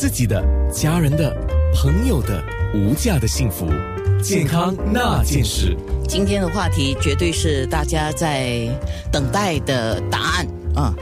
自己的、家人的、朋友的无价的幸福，健康那件事。今天的话题绝对是大家在等待的答案啊。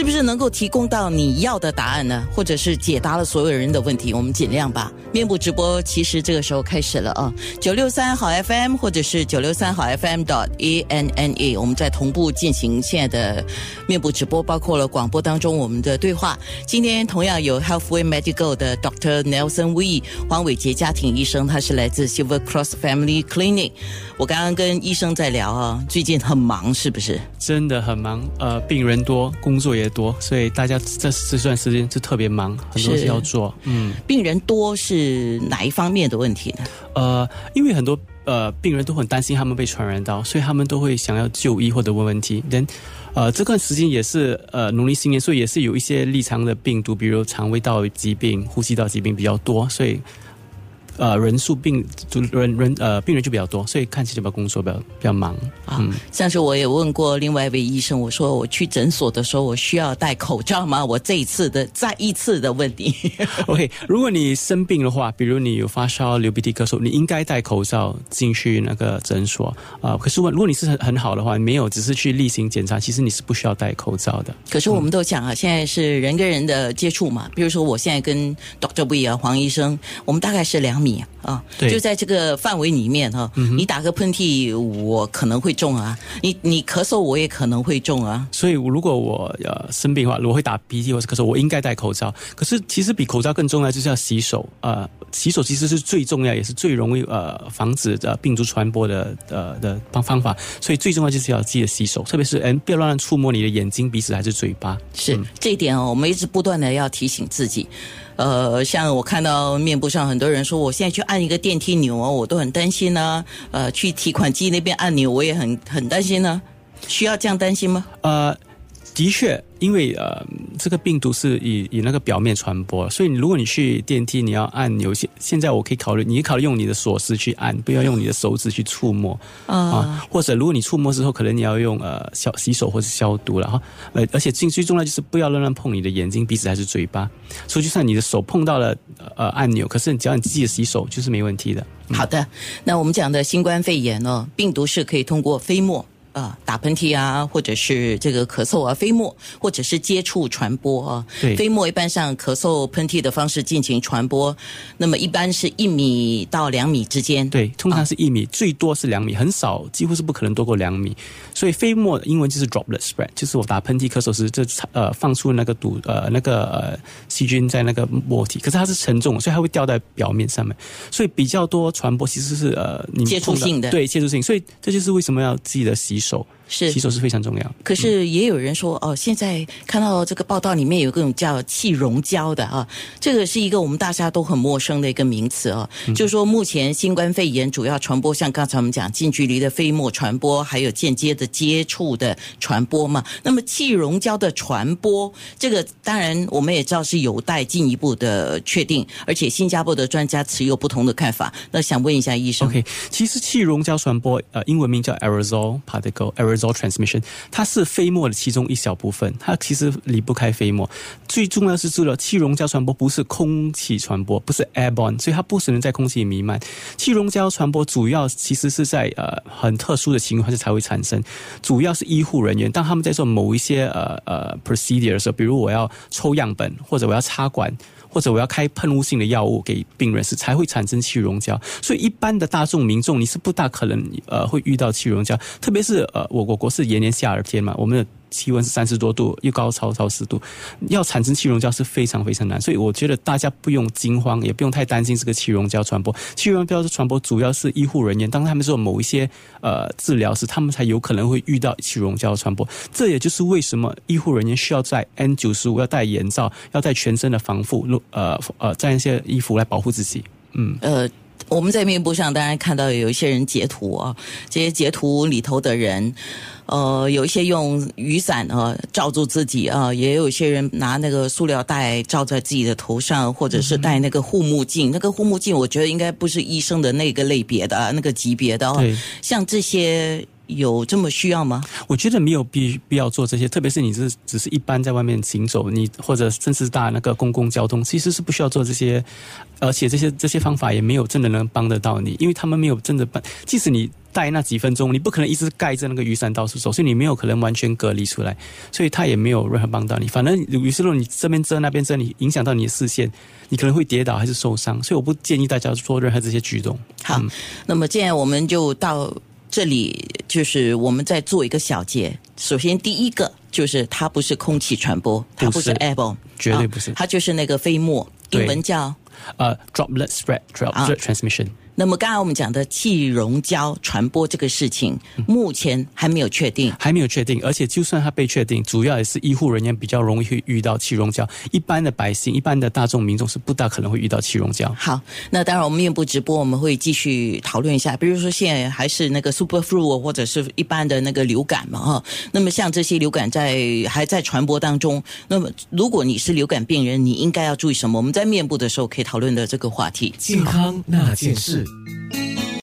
是不是能够提供到你要的答案呢？或者是解答了所有人的问题？我们尽量吧。面部直播其实这个时候开始了啊，九六三好 FM 或者是九六三好 FM dot a n n a，我们在同步进行现在的面部直播，包括了广播当中我们的对话。今天同样有 Healthway Medical 的 Doctor Nelson Wee 黄伟杰家庭医生，他是来自 Silver Cross Family Clinic。我刚刚跟医生在聊啊，最近很忙是不是？真的很忙，呃，病人多，工作也多，所以大家这这段时间就特别忙，很多事要做。嗯，病人多是哪一方面的问题呢？呃，因为很多呃病人都很担心他们被传染到，所以他们都会想要就医或者问问题。人，呃，这段时间也是呃农历新年，所以也是有一些异常的病毒，比如肠胃道疾病、呼吸道疾病比较多，所以。呃，人数病就人人呃病人就比较多，所以看起来比较工作比较比较忙啊。上次我也问过另外一位医生，我说我去诊所的时候，我需要戴口罩吗？我这一次的再一次的问题。OK，如果你生病的话，比如你有发烧、流鼻涕、咳嗽，你应该戴口罩进去那个诊所啊。可是问，如果你是很很好的话，没有，只是去例行检查，其实你是不需要戴口罩的。可是我们都讲啊，现在是人跟人的接触嘛，比如说我现在跟 Doctor V 啊黄医生，我们大概是两米。啊，就在这个范围里面哈，你打个喷嚏，我可能会中啊；你你咳嗽，我也可能会中啊。所以如果我呃生病的话，我会打鼻涕或是咳嗽，我应该戴口罩。可是其实比口罩更重要就是要洗手啊，洗手其实是最重要，也是最容易呃防止呃病毒传播的呃的方方法。所以最重要就是要记得洗手，特别是嗯不要乱触摸你的眼睛、鼻子还是嘴巴。是这一点哦，我们一直不断的要提醒自己。呃，像我看到面部上很多人说，我现在去按一个电梯钮啊，我都很担心呢。呃，去提款机那边按钮，我也很很担心呢。需要这样担心吗？呃。的确，因为呃，这个病毒是以以那个表面传播，所以如果你去电梯，你要按钮。现现在我可以考虑，你考虑用你的锁匙去按，不要用你的手指去触摸啊。或者如果你触摸之后，可能你要用呃消洗手或是消毒了哈。呃，而且最最重要就是不要乱乱碰你的眼睛、鼻子还是嘴巴。所以就算你的手碰到了呃按钮，可是只要你自己洗手，就是没问题的。好的，那我们讲的新冠肺炎哦，病毒是可以通过飞沫。啊，打喷嚏啊，或者是这个咳嗽啊，飞沫，或者是接触传播啊。对，飞沫一般上咳嗽、喷嚏的方式进行传播，那么一般是一米到两米之间。对，通常是一米，最多是两米，很少，几乎是不可能多过两米。所以飞沫英文就是 droplet spread，就是我打喷嚏、咳嗽时，这呃放出那个毒呃那个呃细菌在那个沫体，可是它是沉重，所以它会掉在表面上面，所以比较多传播其实是呃你接触性的，对接触性，所以这就是为什么要记得洗手。是洗手是非常重要。可是也有人说，哦，现在看到这个报道里面有各种叫气溶胶的啊，这个是一个我们大家都很陌生的一个名词啊。就是说，目前新冠肺炎主要传播，像刚才我们讲近距离的飞沫传播，还有间接的接触的传播嘛。那么气溶胶的传播，这个当然我们也知道是有待进一步的确定，而且新加坡的专家持有不同的看法。那想问一下医生，OK，其实气溶胶传播，呃，英文名叫 aerosol so transmission，它是飞沫的其中一小部分，它其实离不开飞沫。最重要是知道气溶胶传播不是空气传播，不是 airborne，所以它不可能在空气里弥漫。气溶胶传播主要其实是在呃很特殊的情况下才会产生，主要是医护人员当他们在做某一些呃呃 procedure 的时候，比如我要抽样本或者我要插管。或者我要开喷雾性的药物给病人时，才会产生气溶胶。所以一般的大众民众，你是不大可能呃会遇到气溶胶。特别是呃，我我国是炎炎夏日天嘛，我们的。气温是三十多度，又高超超湿度，要产生气溶胶是非常非常难，所以我觉得大家不用惊慌，也不用太担心这个气溶胶传播。气溶胶的传播主要是医护人员，当他们做某一些呃治疗时，他们才有可能会遇到气溶胶传播。这也就是为什么医护人员需要在 N 九十五要戴眼罩，要戴全身的防护，呃呃，戴一些衣服来保护自己。嗯，呃。我们在面部上当然看到有一些人截图啊，这些截图里头的人，呃，有一些用雨伞啊罩住自己啊，也有一些人拿那个塑料袋罩在自己的头上，或者是戴那个护目镜。那个护目镜，我觉得应该不是医生的那个类别的那个级别的哦。像这些。有这么需要吗？我觉得没有必必要做这些，特别是你是只是一般在外面行走，你或者甚至搭那个公共交通，其实是不需要做这些，而且这些这些方法也没有真的能帮得到你，因为他们没有真的帮，即使你。待那几分钟，你不可能一直盖着那个雨伞到处走，所以你没有可能完全隔离出来，所以它也没有任何帮到你。反正有时候你这边遮那边遮，你影响到你的视线，你可能会跌倒还是受伤。所以我不建议大家做任何这些举动。好，那么现在我们就到这里，就是我们在做一个小结。首先，第一个就是它不是空气传播，它不是 airborne，绝对不是，它就是那个飞沫，英文叫呃 droplet spread，droplet transmission。那么刚才我们讲的气溶胶传播这个事情，目前还没有确定，还没有确定。而且就算它被确定，主要也是医护人员比较容易会遇到气溶胶，一般的百姓、一般的大众民众是不大可能会遇到气溶胶。好，那当然我们面部直播我们会继续讨论一下，比如说现在还是那个 super flu 或者是一般的那个流感嘛，哈。那么像这些流感在还在传播当中，那么如果你是流感病人，你应该要注意什么？我们在面部的时候可以讨论的这个话题，健康那件事。Thank you.